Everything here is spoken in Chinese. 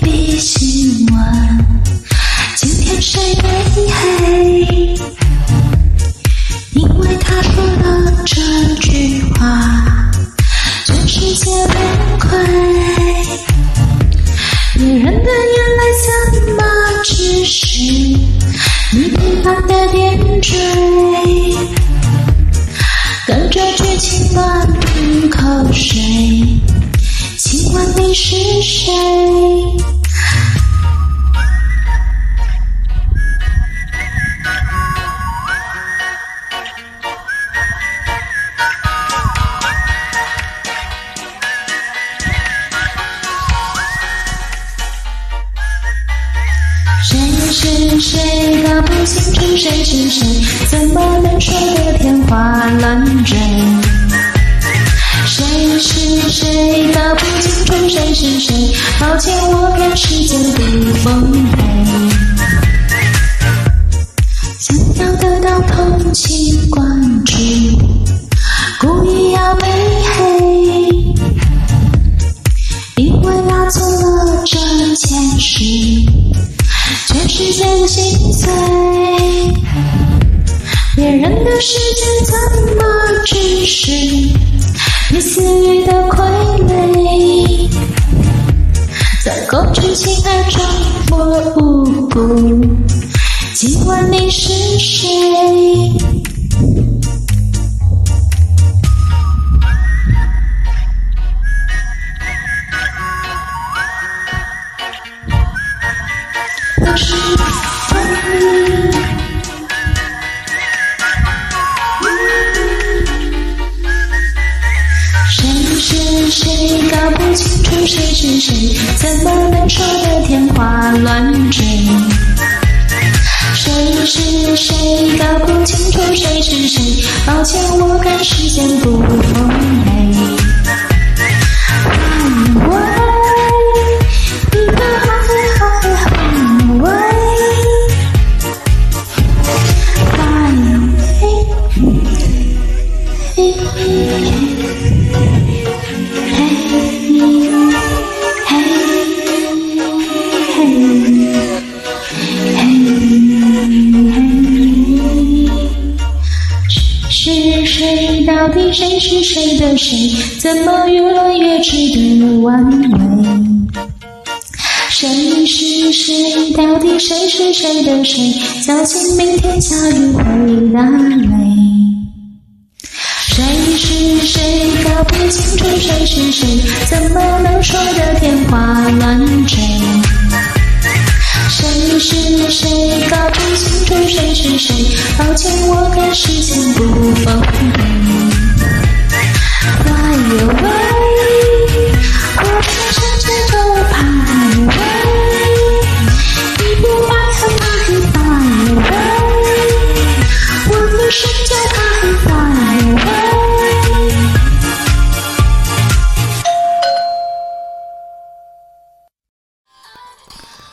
比心晚，今天谁没黑？因为他说的这句话，全世界崩溃。女人的眼泪怎么只是你平凡的点缀？跟着剧情乱吞口水。请问你是谁？是谁？搞不清楚谁？是谁？怎么能说得天花乱坠？是谁？抱歉，我看世界不奉陪。想要得到同情关注，故意要被黑，因为要做了这件事。全世界的心碎，别人的世界怎么只是你私欲的在公主情爱中我无辜，今晚你是谁？是谁？搞不清楚谁是谁怎么能说得天花乱坠？谁是谁？搞不清楚谁？是谁？抱歉，我赶时间不到底谁是谁的谁？怎么越来越值得玩味？谁是谁？到底谁是谁的谁？小心明天下雨会打雷。谁是谁？搞不清楚谁是谁？怎么能说得天花乱坠？是谁？搞不清楚谁是谁？抱歉，我赶时间不奉陪。